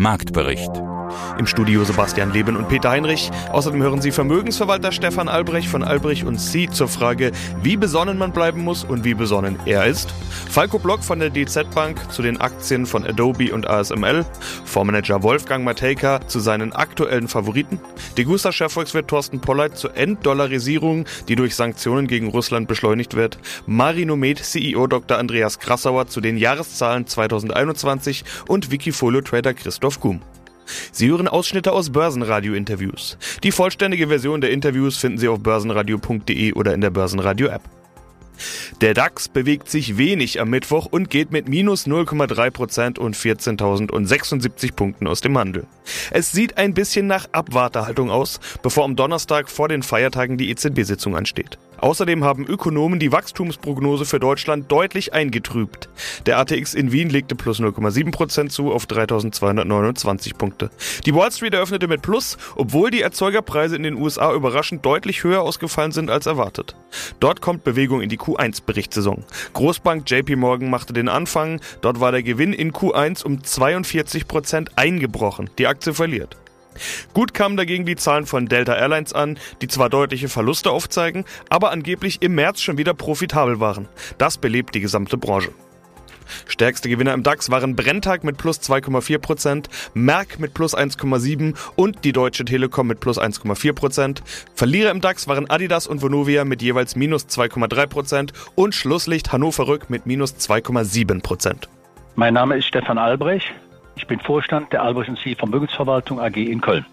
Marktbericht. Im Studio Sebastian Leben und Peter Heinrich. Außerdem hören Sie Vermögensverwalter Stefan Albrecht von Albrecht und Sie zur Frage, wie besonnen man bleiben muss und wie besonnen er ist. Falco Block von der DZ Bank zu den Aktien von Adobe und ASML. Fondsmanager Wolfgang Matejka zu seinen aktuellen Favoriten. Degusta-Chefvolkswirt Thorsten Polleit zur Enddollarisierung, die durch Sanktionen gegen Russland beschleunigt wird. Marinomed CEO Dr. Andreas Krassauer zu den Jahreszahlen 2021 und Wikifolio-Trader Christoph Gum. Sie hören Ausschnitte aus Börsenradio-Interviews. Die vollständige Version der Interviews finden Sie auf börsenradio.de oder in der Börsenradio-App. Der DAX bewegt sich wenig am Mittwoch und geht mit minus 0,3% und 14.076 Punkten aus dem Handel. Es sieht ein bisschen nach Abwartehaltung aus, bevor am Donnerstag vor den Feiertagen die EZB-Sitzung ansteht. Außerdem haben Ökonomen die Wachstumsprognose für Deutschland deutlich eingetrübt. Der ATX in Wien legte plus 0,7% zu auf 3229 Punkte. Die Wall Street eröffnete mit Plus, obwohl die Erzeugerpreise in den USA überraschend deutlich höher ausgefallen sind als erwartet. Dort kommt Bewegung in die Q1-Berichtssaison. Großbank JP Morgan machte den Anfang, dort war der Gewinn in Q1 um 42% eingebrochen. Die Aktie verliert. Gut kamen dagegen die Zahlen von Delta Airlines an, die zwar deutliche Verluste aufzeigen, aber angeblich im März schon wieder profitabel waren. Das belebt die gesamte Branche. Stärkste Gewinner im DAX waren Brenntag mit plus 2,4%, Merck mit plus 1,7% und die Deutsche Telekom mit plus 1,4%. Verlierer im DAX waren Adidas und Vonovia mit jeweils minus 2,3% und Schlusslicht Hannover Rück mit minus 2,7%. Mein Name ist Stefan Albrecht. Ich bin Vorstand der Albrecht Sie Vermögensverwaltung AG in Köln.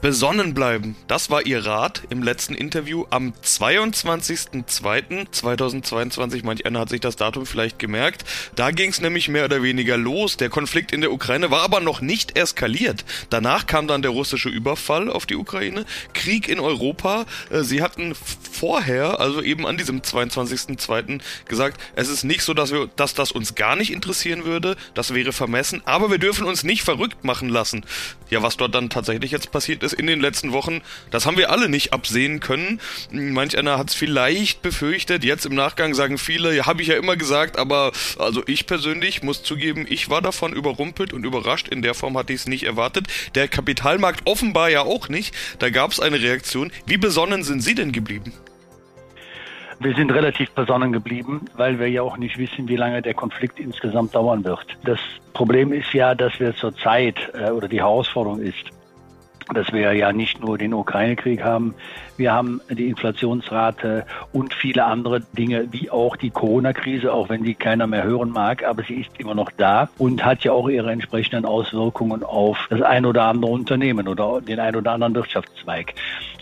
Besonnen bleiben, das war Ihr Rat im letzten Interview am 22.02.2022. Manch einer hat sich das Datum vielleicht gemerkt. Da ging es nämlich mehr oder weniger los. Der Konflikt in der Ukraine war aber noch nicht eskaliert. Danach kam dann der russische Überfall auf die Ukraine, Krieg in Europa. Äh, Sie hatten vorher, also eben an diesem 22.02. gesagt, es ist nicht so, dass, wir, dass das uns gar nicht interessieren würde. Das wäre vermessen. Aber wir dürfen uns nicht verrückt machen lassen. Ja, was dort dann tatsächlich jetzt passiert ist, in den letzten Wochen, das haben wir alle nicht absehen können. Manch einer hat es vielleicht befürchtet. Jetzt im Nachgang sagen viele, ja, habe ich ja immer gesagt, aber also ich persönlich muss zugeben, ich war davon überrumpelt und überrascht. In der Form hatte ich es nicht erwartet. Der Kapitalmarkt offenbar ja auch nicht. Da gab es eine Reaktion. Wie besonnen sind Sie denn geblieben? Wir sind relativ besonnen geblieben, weil wir ja auch nicht wissen, wie lange der Konflikt insgesamt dauern wird. Das Problem ist ja, dass wir zurzeit äh, oder die Herausforderung ist, dass wir ja nicht nur den Ukraine-Krieg haben, wir haben die Inflationsrate und viele andere Dinge, wie auch die Corona-Krise, auch wenn die keiner mehr hören mag, aber sie ist immer noch da und hat ja auch ihre entsprechenden Auswirkungen auf das ein oder andere Unternehmen oder den ein oder anderen Wirtschaftszweig.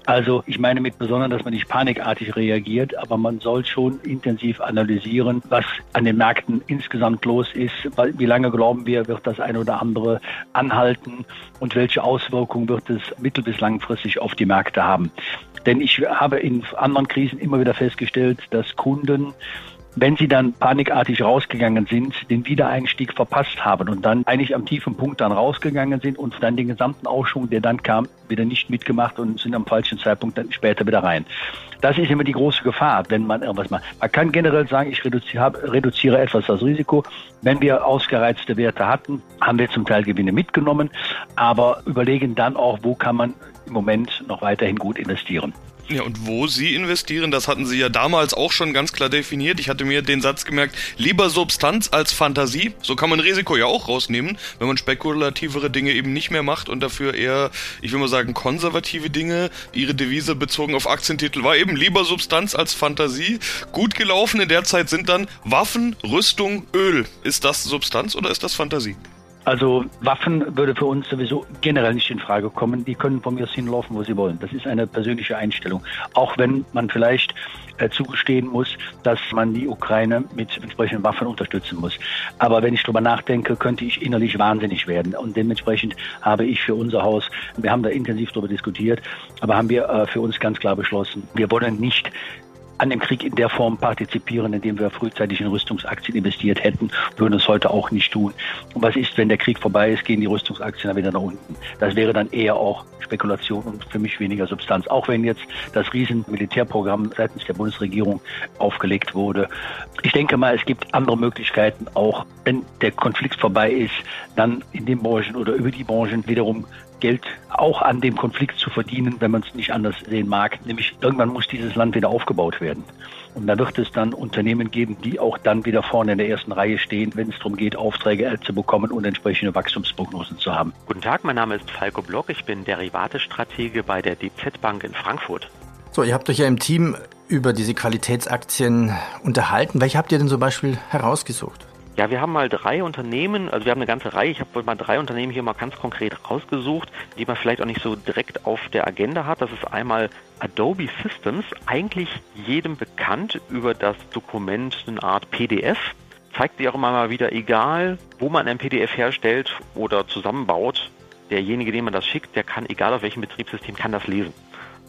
Also ich meine mit besonders, dass man nicht panikartig reagiert, aber man soll schon intensiv analysieren, was an den Märkten insgesamt los ist, wie lange glauben wir, wird das ein oder andere anhalten und welche Auswirkungen wird es mittel- bis langfristig auf die Märkte haben. Denn ich habe in anderen Krisen immer wieder festgestellt, dass Kunden wenn sie dann panikartig rausgegangen sind, den Wiedereinstieg verpasst haben und dann eigentlich am tiefen Punkt dann rausgegangen sind und dann den gesamten Aufschwung, der dann kam, wieder nicht mitgemacht und sind am falschen Zeitpunkt dann später wieder rein. Das ist immer die große Gefahr, wenn man irgendwas macht. Man kann generell sagen, ich reduziere, reduziere etwas das Risiko. Wenn wir ausgereizte Werte hatten, haben wir zum Teil Gewinne mitgenommen, aber überlegen dann auch, wo kann man im Moment noch weiterhin gut investieren. Ja, und wo Sie investieren, das hatten Sie ja damals auch schon ganz klar definiert. Ich hatte mir den Satz gemerkt, lieber Substanz als Fantasie. So kann man Risiko ja auch rausnehmen, wenn man spekulativere Dinge eben nicht mehr macht und dafür eher, ich will mal sagen, konservative Dinge. Ihre Devise bezogen auf Aktientitel war eben lieber Substanz als Fantasie. Gut gelaufen in der Zeit sind dann Waffen, Rüstung, Öl. Ist das Substanz oder ist das Fantasie? Also Waffen würde für uns sowieso generell nicht in Frage kommen. Die können von mir aus hinlaufen, wo sie wollen. Das ist eine persönliche Einstellung. Auch wenn man vielleicht äh, zugestehen muss, dass man die Ukraine mit entsprechenden Waffen unterstützen muss. Aber wenn ich darüber nachdenke, könnte ich innerlich wahnsinnig werden. Und dementsprechend habe ich für unser Haus, wir haben da intensiv darüber diskutiert, aber haben wir äh, für uns ganz klar beschlossen, wir wollen nicht an dem Krieg in der Form partizipieren, indem wir frühzeitig in Rüstungsaktien investiert hätten, würden es heute auch nicht tun. Und was ist, wenn der Krieg vorbei ist, gehen die Rüstungsaktien dann wieder nach unten. Das wäre dann eher auch Spekulation und für mich weniger Substanz. Auch wenn jetzt das riesen Militärprogramm seitens der Bundesregierung aufgelegt wurde. Ich denke mal, es gibt andere Möglichkeiten, auch wenn der Konflikt vorbei ist, dann in den Branchen oder über die Branchen wiederum Geld auch an dem Konflikt zu verdienen, wenn man es nicht anders sehen mag. Nämlich irgendwann muss dieses Land wieder aufgebaut werden. Und da wird es dann Unternehmen geben, die auch dann wieder vorne in der ersten Reihe stehen, wenn es darum geht, Aufträge zu bekommen und entsprechende Wachstumsprognosen zu haben. Guten Tag, mein Name ist Falco Block. Ich bin Derivatestratege bei der DZ Bank in Frankfurt. So, ihr habt euch ja im Team über diese Qualitätsaktien unterhalten. Welche habt ihr denn zum Beispiel herausgesucht? Ja, wir haben mal drei Unternehmen, also wir haben eine ganze Reihe, ich habe mal drei Unternehmen hier mal ganz konkret rausgesucht, die man vielleicht auch nicht so direkt auf der Agenda hat. Das ist einmal Adobe Systems, eigentlich jedem bekannt über das Dokument eine Art PDF. Zeigt sich auch immer mal wieder, egal wo man ein PDF herstellt oder zusammenbaut, derjenige, dem man das schickt, der kann, egal auf welchem Betriebssystem, kann das lesen.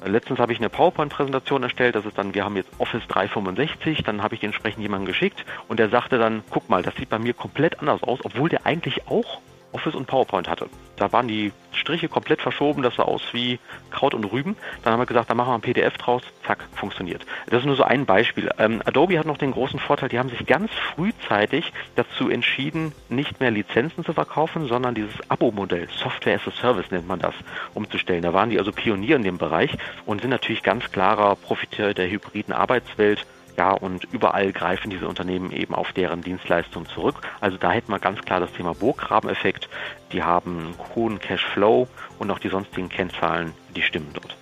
Letztens habe ich eine PowerPoint-Präsentation erstellt, das ist dann, wir haben jetzt Office 365, dann habe ich entsprechend jemanden geschickt und der sagte dann, guck mal, das sieht bei mir komplett anders aus, obwohl der eigentlich auch Office und PowerPoint hatte. Da waren die Striche komplett verschoben, das sah aus wie Kraut und Rüben. Dann haben wir gesagt, dann machen wir ein PDF draus, zack, funktioniert. Das ist nur so ein Beispiel. Ähm, Adobe hat noch den großen Vorteil, die haben sich ganz frühzeitig dazu entschieden, nicht mehr Lizenzen zu verkaufen, sondern dieses Abo-Modell, Software as a Service nennt man das, umzustellen. Da waren die also Pionier in dem Bereich und sind natürlich ganz klarer Profiteur der hybriden Arbeitswelt ja, und überall greifen diese Unternehmen eben auf deren Dienstleistungen zurück. Also da hätten wir ganz klar das Thema Burggrabeneffekt. Die haben hohen Cashflow und auch die sonstigen Kennzahlen, die stimmen dort.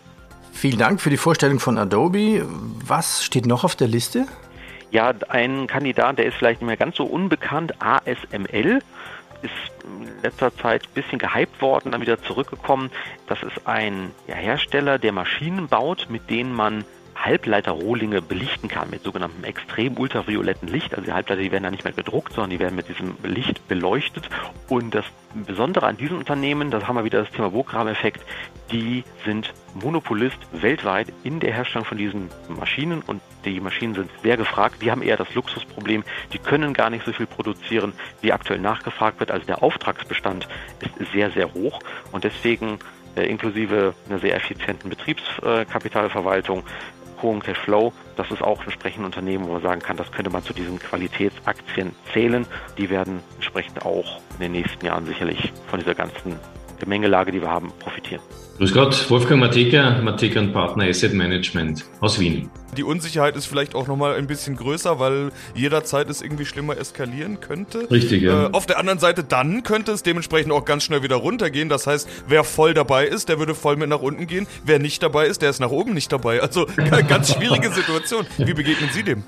Vielen Dank für die Vorstellung von Adobe. Was steht noch auf der Liste? Ja, ein Kandidat, der ist vielleicht nicht mehr ganz so unbekannt, ASML ist in letzter Zeit ein bisschen gehypt worden, dann wieder zurückgekommen. Das ist ein ja, Hersteller, der Maschinen baut, mit denen man Halbleiterrohlinge belichten kann mit sogenanntem extrem ultravioletten Licht. Also die Halbleiter, die werden da nicht mehr gedruckt, sondern die werden mit diesem Licht beleuchtet. Und das Besondere an diesen Unternehmen, das haben wir wieder das Thema Burggraben-Effekt, die sind Monopolist weltweit in der Herstellung von diesen Maschinen und die Maschinen sind sehr gefragt. Die haben eher das Luxusproblem, die können gar nicht so viel produzieren, wie aktuell nachgefragt wird. Also der Auftragsbestand ist sehr, sehr hoch und deswegen äh, inklusive einer sehr effizienten Betriebskapitalverwaltung hohen Cashflow. Das ist auch entsprechend ein Unternehmen, wo man sagen kann, das könnte man zu diesen Qualitätsaktien zählen. Die werden entsprechend auch in den nächsten Jahren sicherlich von dieser ganzen Gemengelage, die wir haben, profitieren. Grüß Gott, Wolfgang Mateka, Mateka und Partner Asset Management aus Wien. Die Unsicherheit ist vielleicht auch nochmal ein bisschen größer, weil jederzeit es irgendwie schlimmer eskalieren könnte. Richtig, ja. Äh, auf der anderen Seite dann könnte es dementsprechend auch ganz schnell wieder runtergehen. Das heißt, wer voll dabei ist, der würde voll mit nach unten gehen. Wer nicht dabei ist, der ist nach oben nicht dabei. Also ganz schwierige Situation. Wie begegnen Sie dem?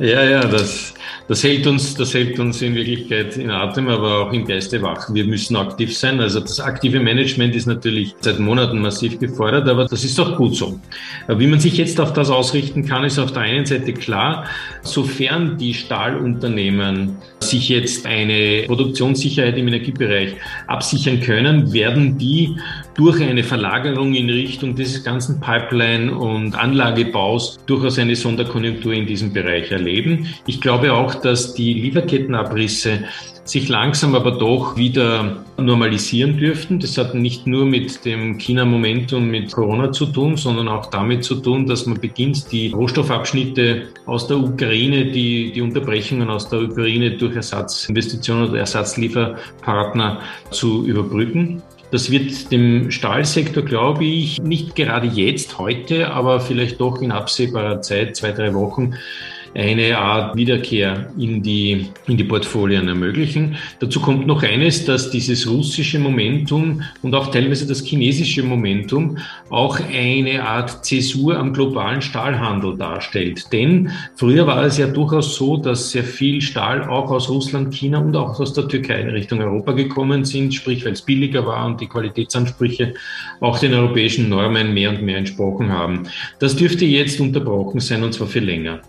Ja, ja, das, das, hält uns, das hält uns in Wirklichkeit in Atem, aber auch im Geiste wach. Wir müssen aktiv sein. Also das aktive Management ist natürlich seit Monaten massiv gefordert, aber das ist doch gut so. Wie man sich jetzt auf das ausrichten kann, ist auf der einen Seite klar, sofern die Stahlunternehmen sich jetzt eine Produktionssicherheit im Energiebereich absichern können, werden die durch eine Verlagerung in Richtung des ganzen Pipeline- und Anlagebaus durchaus eine Sonderkonjunktur in diesem Bereich erleben. Ich glaube auch, dass die Lieferkettenabrisse sich langsam aber doch wieder normalisieren dürften. Das hat nicht nur mit dem China-Momentum mit Corona zu tun, sondern auch damit zu tun, dass man beginnt, die Rohstoffabschnitte aus der Ukraine, die, die Unterbrechungen aus der Ukraine durch Ersatzinvestitionen oder Ersatzlieferpartner zu überbrücken. Das wird dem Stahlsektor, glaube ich, nicht gerade jetzt, heute, aber vielleicht doch in absehbarer Zeit, zwei, drei Wochen, eine Art Wiederkehr in die, in die Portfolien ermöglichen. Dazu kommt noch eines, dass dieses russische Momentum und auch teilweise das chinesische Momentum auch eine Art Zäsur am globalen Stahlhandel darstellt. Denn früher war es ja durchaus so, dass sehr viel Stahl auch aus Russland, China und auch aus der Türkei in Richtung Europa gekommen sind, sprich weil es billiger war und die Qualitätsansprüche auch den europäischen Normen mehr und mehr entsprochen haben. Das dürfte jetzt unterbrochen sein und zwar für länger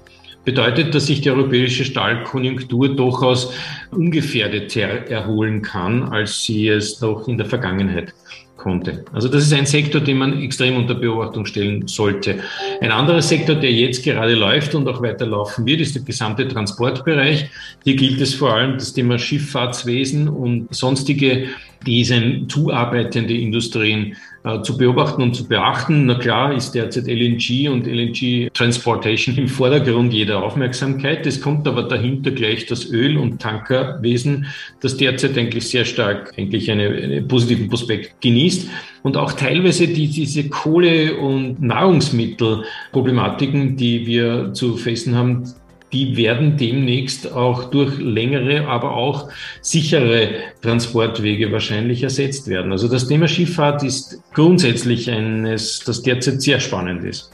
bedeutet, dass sich die europäische Stahlkonjunktur durchaus ungefährdeter erholen kann, als sie es doch in der Vergangenheit konnte. Also das ist ein Sektor, den man extrem unter Beobachtung stellen sollte. Ein anderer Sektor, der jetzt gerade läuft und auch weiter laufen wird, ist der gesamte Transportbereich. Hier gilt es vor allem das Thema Schifffahrtswesen und sonstige diesen zuarbeitende Industrien äh, zu beobachten und zu beachten. Na klar ist derzeit LNG und LNG Transportation im Vordergrund jeder Aufmerksamkeit. Es kommt aber dahinter gleich das Öl- und Tankerwesen, das derzeit eigentlich sehr stark eigentlich eine, einen positiven Prospekt genießt und auch teilweise die, diese Kohle- und Nahrungsmittelproblematiken, die wir zu fassen haben, die werden demnächst auch durch längere, aber auch sichere Transportwege wahrscheinlich ersetzt werden. Also das Thema Schifffahrt ist grundsätzlich eines, das derzeit sehr spannend ist.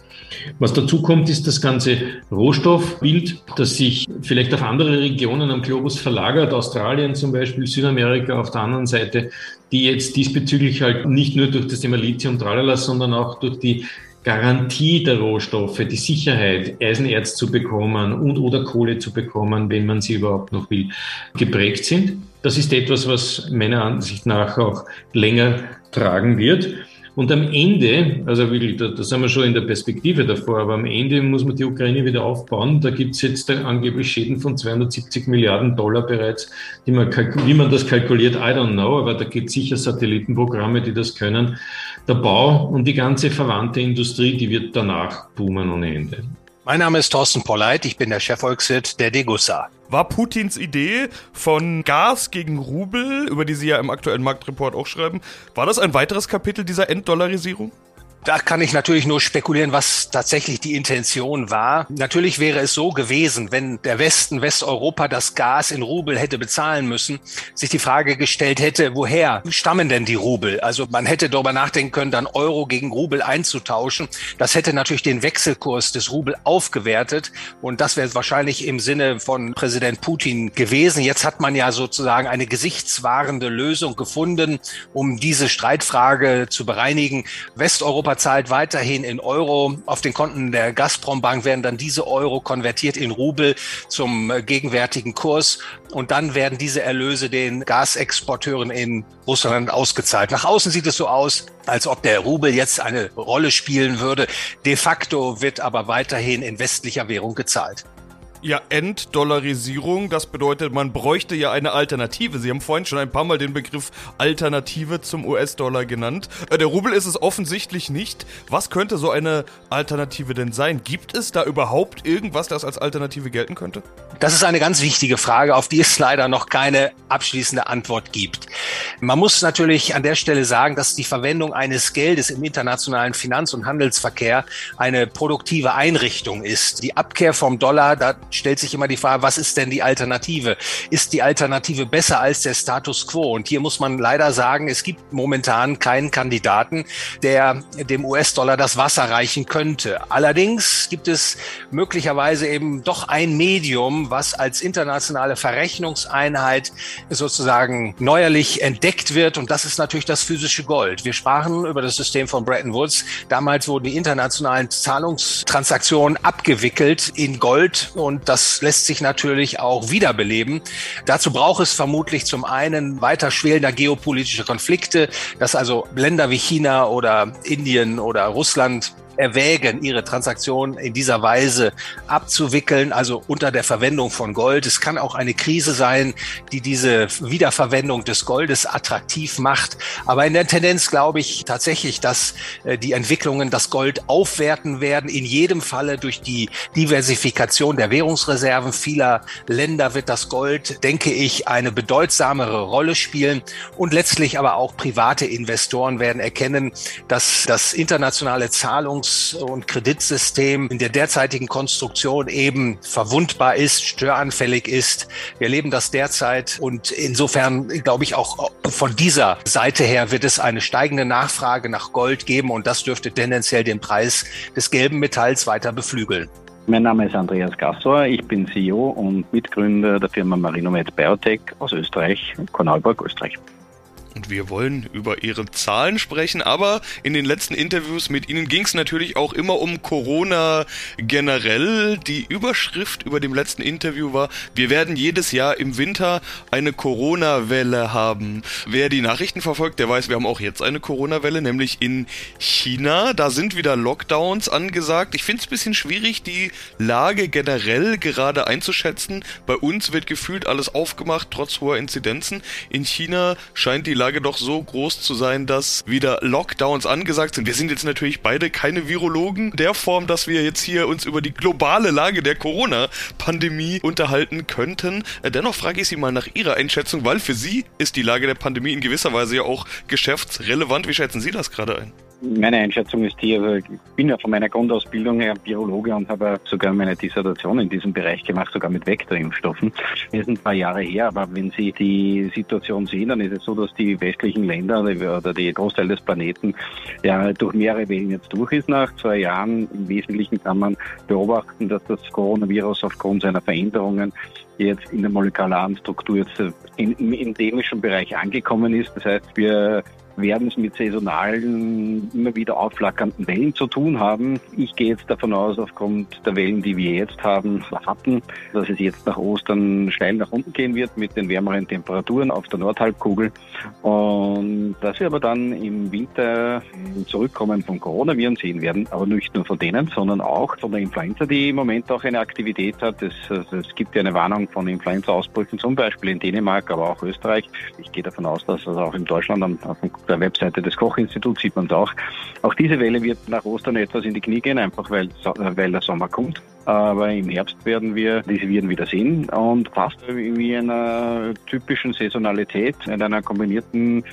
Was dazu kommt, ist das ganze Rohstoffbild, das sich vielleicht auf andere Regionen am Globus verlagert, Australien zum Beispiel, Südamerika auf der anderen Seite, die jetzt diesbezüglich halt nicht nur durch das Thema Lithium, Tralala, sondern auch durch die Garantie der Rohstoffe, die Sicherheit, Eisenerz zu bekommen und oder Kohle zu bekommen, wenn man sie überhaupt noch will, geprägt sind. Das ist etwas, was meiner Ansicht nach auch länger tragen wird. Und am Ende, also wirklich, da, da sind wir schon in der Perspektive davor, aber am Ende muss man die Ukraine wieder aufbauen. Da gibt es jetzt angeblich Schäden von 270 Milliarden Dollar bereits, man wie man das kalkuliert, I don't know, aber da gibt es sicher Satellitenprogramme, die das können. Der Bau und die ganze verwandte Industrie, die wird danach boomen ohne Ende. Mein Name ist Thorsten Polleit, ich bin der Chefvolkswirt der Degussa. War Putins Idee von Gas gegen Rubel, über die Sie ja im aktuellen Marktreport auch schreiben, war das ein weiteres Kapitel dieser Enddollarisierung? Da kann ich natürlich nur spekulieren, was tatsächlich die Intention war. Natürlich wäre es so gewesen, wenn der Westen, Westeuropa das Gas in Rubel hätte bezahlen müssen, sich die Frage gestellt hätte, woher stammen denn die Rubel? Also man hätte darüber nachdenken können, dann Euro gegen Rubel einzutauschen. Das hätte natürlich den Wechselkurs des Rubel aufgewertet und das wäre wahrscheinlich im Sinne von Präsident Putin gewesen. Jetzt hat man ja sozusagen eine gesichtswahrende Lösung gefunden, um diese Streitfrage zu bereinigen. Westeuropa zahlt weiterhin in Euro. Auf den Konten der Gazprom-Bank werden dann diese Euro konvertiert in Rubel zum äh, gegenwärtigen Kurs. Und dann werden diese Erlöse den Gasexporteuren in Russland ausgezahlt. Nach außen sieht es so aus, als ob der Rubel jetzt eine Rolle spielen würde. De facto wird aber weiterhin in westlicher Währung gezahlt. Ja, Enddollarisierung, das bedeutet, man bräuchte ja eine Alternative. Sie haben vorhin schon ein paar Mal den Begriff Alternative zum US-Dollar genannt. Äh, der Rubel ist es offensichtlich nicht. Was könnte so eine Alternative denn sein? Gibt es da überhaupt irgendwas, das als Alternative gelten könnte? Das ist eine ganz wichtige Frage, auf die es leider noch keine abschließende Antwort gibt. Man muss natürlich an der Stelle sagen, dass die Verwendung eines Geldes im internationalen Finanz- und Handelsverkehr eine produktive Einrichtung ist. Die Abkehr vom Dollar, da stellt sich immer die Frage, was ist denn die Alternative? Ist die Alternative besser als der Status quo? Und hier muss man leider sagen, es gibt momentan keinen Kandidaten, der dem US-Dollar das Wasser reichen könnte. Allerdings gibt es möglicherweise eben doch ein Medium, was als internationale Verrechnungseinheit sozusagen neuerlich entdeckt wird. Und das ist natürlich das physische Gold. Wir sprachen über das System von Bretton Woods. Damals wurden die internationalen Zahlungstransaktionen abgewickelt in Gold und und das lässt sich natürlich auch wiederbeleben. Dazu braucht es vermutlich zum einen weiter schwelender geopolitische Konflikte, dass also Länder wie China oder Indien oder Russland erwägen, ihre Transaktionen in dieser Weise abzuwickeln, also unter der Verwendung von Gold. Es kann auch eine Krise sein, die diese Wiederverwendung des Goldes attraktiv macht. Aber in der Tendenz glaube ich tatsächlich, dass äh, die Entwicklungen das Gold aufwerten werden. In jedem Falle durch die Diversifikation der Währungsreserven vieler Länder wird das Gold, denke ich, eine bedeutsamere Rolle spielen. Und letztlich aber auch private Investoren werden erkennen, dass das internationale Zahlungs Zahlungs- und Kreditsystem in der derzeitigen Konstruktion eben verwundbar ist, störanfällig ist. Wir erleben das derzeit und insofern glaube ich auch von dieser Seite her wird es eine steigende Nachfrage nach Gold geben und das dürfte tendenziell den Preis des gelben Metalls weiter beflügeln. Mein Name ist Andreas Gassor, ich bin CEO und Mitgründer der Firma Marinomed Biotech aus Österreich, Korneuburg, Österreich. Und wir wollen über Ihre Zahlen sprechen, aber in den letzten Interviews mit Ihnen ging es natürlich auch immer um Corona generell. Die Überschrift über dem letzten Interview war, wir werden jedes Jahr im Winter eine Corona-Welle haben. Wer die Nachrichten verfolgt, der weiß, wir haben auch jetzt eine Corona-Welle, nämlich in China. Da sind wieder Lockdowns angesagt. Ich finde es ein bisschen schwierig, die Lage generell gerade einzuschätzen. Bei uns wird gefühlt alles aufgemacht, trotz hoher Inzidenzen. In China scheint die Lage Lage doch so groß zu sein, dass wieder Lockdowns angesagt sind. Wir sind jetzt natürlich beide keine Virologen der Form, dass wir jetzt hier uns über die globale Lage der Corona-Pandemie unterhalten könnten. Äh, dennoch frage ich Sie mal nach Ihrer Einschätzung, weil für Sie ist die Lage der Pandemie in gewisser Weise ja auch geschäftsrelevant. Wie schätzen Sie das gerade ein? Meine Einschätzung ist die, also ich bin ja von meiner Grundausbildung her Biologe und habe sogar meine Dissertation in diesem Bereich gemacht, sogar mit Vektorimpfstoffen. Das ist ein paar Jahre her, aber wenn Sie die Situation sehen, dann ist es so, dass die westlichen Länder oder die Großteil des Planeten ja durch mehrere Wellen jetzt durch ist. Nach zwei Jahren im Wesentlichen kann man beobachten, dass das Coronavirus aufgrund seiner Veränderungen jetzt in der molekularen Struktur jetzt im endemischen Bereich angekommen ist. Das heißt, wir werden es mit saisonalen, immer wieder aufflackernden Wellen zu tun haben. Ich gehe jetzt davon aus, aufgrund der Wellen, die wir jetzt haben, hatten, dass es jetzt nach Ostern steil nach unten gehen wird mit den wärmeren Temperaturen auf der Nordhalbkugel und dass wir aber dann im Winter zurückkommen von Coronaviren sehen werden, aber nicht nur von denen, sondern auch von der Influenza, die im Moment auch eine Aktivität hat. Es, es gibt ja eine Warnung von Influenza-Ausbrüchen, zum Beispiel in Dänemark, aber auch Österreich. Ich gehe davon aus, dass das auch in Deutschland auf der Webseite des Kochinstituts sieht man es auch. Auch diese Welle wird nach Ostern etwas in die Knie gehen, einfach weil, weil der Sommer kommt. Aber im Herbst werden wir diese Viren wieder sehen und fast wie einer typischen Saisonalität, in einer kombinierten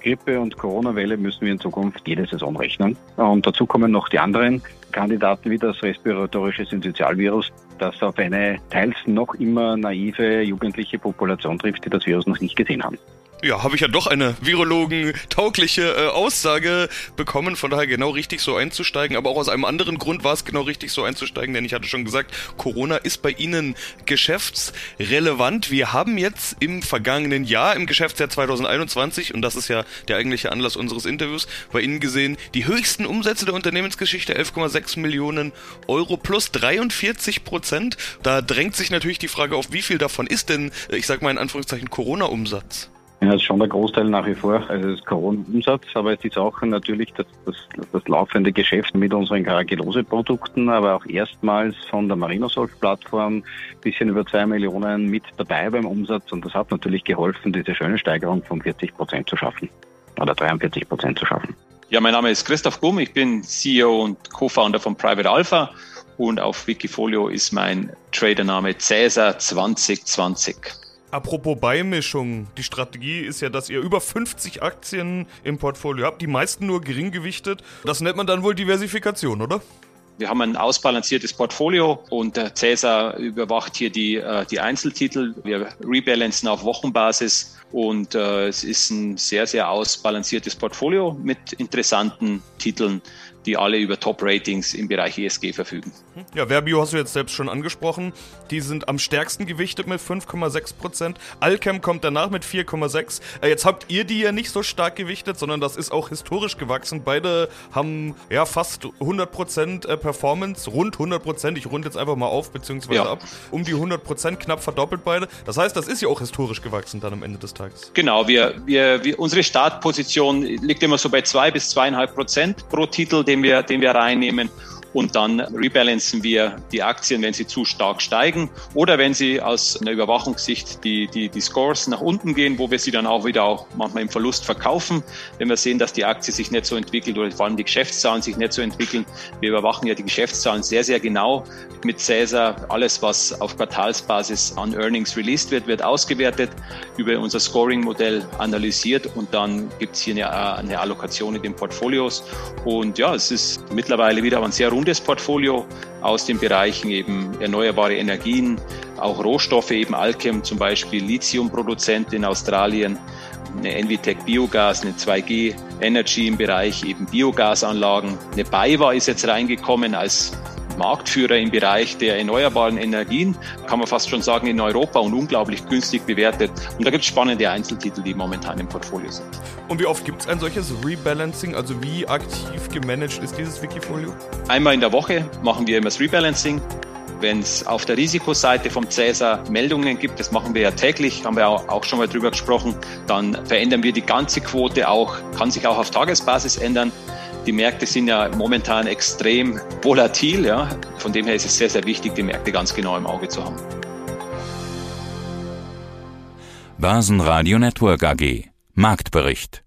Grippe- und Corona-Welle müssen wir in Zukunft jede Saison rechnen. Und dazu kommen noch die anderen Kandidaten wie das respiratorische Syncytialvirus, das auf eine teils noch immer naive jugendliche Population trifft, die das Virus noch nicht gesehen haben ja, habe ich ja doch eine virologen-taugliche äh, Aussage bekommen. Von daher genau richtig so einzusteigen. Aber auch aus einem anderen Grund war es genau richtig so einzusteigen, denn ich hatte schon gesagt, Corona ist bei Ihnen geschäftsrelevant. Wir haben jetzt im vergangenen Jahr, im Geschäftsjahr 2021, und das ist ja der eigentliche Anlass unseres Interviews, bei Ihnen gesehen, die höchsten Umsätze der Unternehmensgeschichte, 11,6 Millionen Euro plus 43 Prozent. Da drängt sich natürlich die Frage auf, wie viel davon ist denn, äh, ich sag mal in Anführungszeichen, Corona-Umsatz? Ja, das ist schon der Großteil nach wie vor, also das Corona-Umsatz, aber es ist auch natürlich das, das, das laufende Geschäft mit unseren Caragillose-Produkten, aber auch erstmals von der Marinosolv-Plattform bisschen über zwei Millionen mit dabei beim Umsatz und das hat natürlich geholfen, diese schöne Steigerung von 40 Prozent zu schaffen oder 43 Prozent zu schaffen. Ja, mein Name ist Christoph Gumm, ich bin CEO und Co-Founder von Private Alpha und auf Wikifolio ist mein Tradername Cäsar 2020. Apropos Beimischung, die Strategie ist ja, dass ihr über 50 Aktien im Portfolio habt, die meisten nur gering gewichtet. Das nennt man dann wohl Diversifikation, oder? Wir haben ein ausbalanciertes Portfolio und Cäsar überwacht hier die, äh, die Einzeltitel. Wir rebalancen auf Wochenbasis und äh, es ist ein sehr, sehr ausbalanciertes Portfolio mit interessanten Titeln die alle über Top-Ratings im Bereich ESG verfügen. Ja, Verbio hast du jetzt selbst schon angesprochen. Die sind am stärksten gewichtet mit 5,6 Prozent. Alchem kommt danach mit 4,6. Äh, jetzt habt ihr die ja nicht so stark gewichtet, sondern das ist auch historisch gewachsen. Beide haben ja fast 100 Prozent äh, Performance, rund 100 Prozent. Ich runde jetzt einfach mal auf, beziehungsweise ja. ab. Um die 100 Prozent, knapp verdoppelt beide. Das heißt, das ist ja auch historisch gewachsen dann am Ende des Tages. Genau, wir, wir, wir unsere Startposition liegt immer so bei 2 bis 2,5 Prozent pro Titel, den wir, den wir reinnehmen und dann rebalancen wir die Aktien, wenn sie zu stark steigen oder wenn sie aus einer Überwachungssicht die, die, die Scores nach unten gehen, wo wir sie dann auch wieder auch manchmal im Verlust verkaufen, wenn wir sehen, dass die Aktie sich nicht so entwickelt oder vor allem die Geschäftszahlen sich nicht so entwickeln. Wir überwachen ja die Geschäftszahlen sehr, sehr genau mit Caesar. Alles, was auf Quartalsbasis an Earnings released wird, wird ausgewertet, über unser Scoring-Modell analysiert und dann gibt es hier eine, eine Allokation in den Portfolios. Und ja, es ist mittlerweile wieder ein sehr rund Bundesportfolio aus den Bereichen eben erneuerbare Energien, auch Rohstoffe, eben Alchem zum Beispiel, Lithiumproduzent in Australien, eine Envitec Biogas, eine 2G Energy im Bereich eben Biogasanlagen. Eine BayWa ist jetzt reingekommen als Marktführer im Bereich der erneuerbaren Energien, kann man fast schon sagen in Europa und unglaublich günstig bewertet. Und da gibt es spannende Einzeltitel, die momentan im Portfolio sind. Und wie oft gibt es ein solches Rebalancing? Also wie aktiv gemanagt ist dieses Wikifolio? Einmal in der Woche machen wir immer das Rebalancing. Wenn es auf der Risikoseite vom Cäsar Meldungen gibt, das machen wir ja täglich, haben wir auch schon mal drüber gesprochen, dann verändern wir die ganze Quote auch, kann sich auch auf Tagesbasis ändern. Die Märkte sind ja momentan extrem volatil, ja. Von dem her ist es sehr, sehr wichtig, die Märkte ganz genau im Auge zu haben. Börsenradio Network AG Marktbericht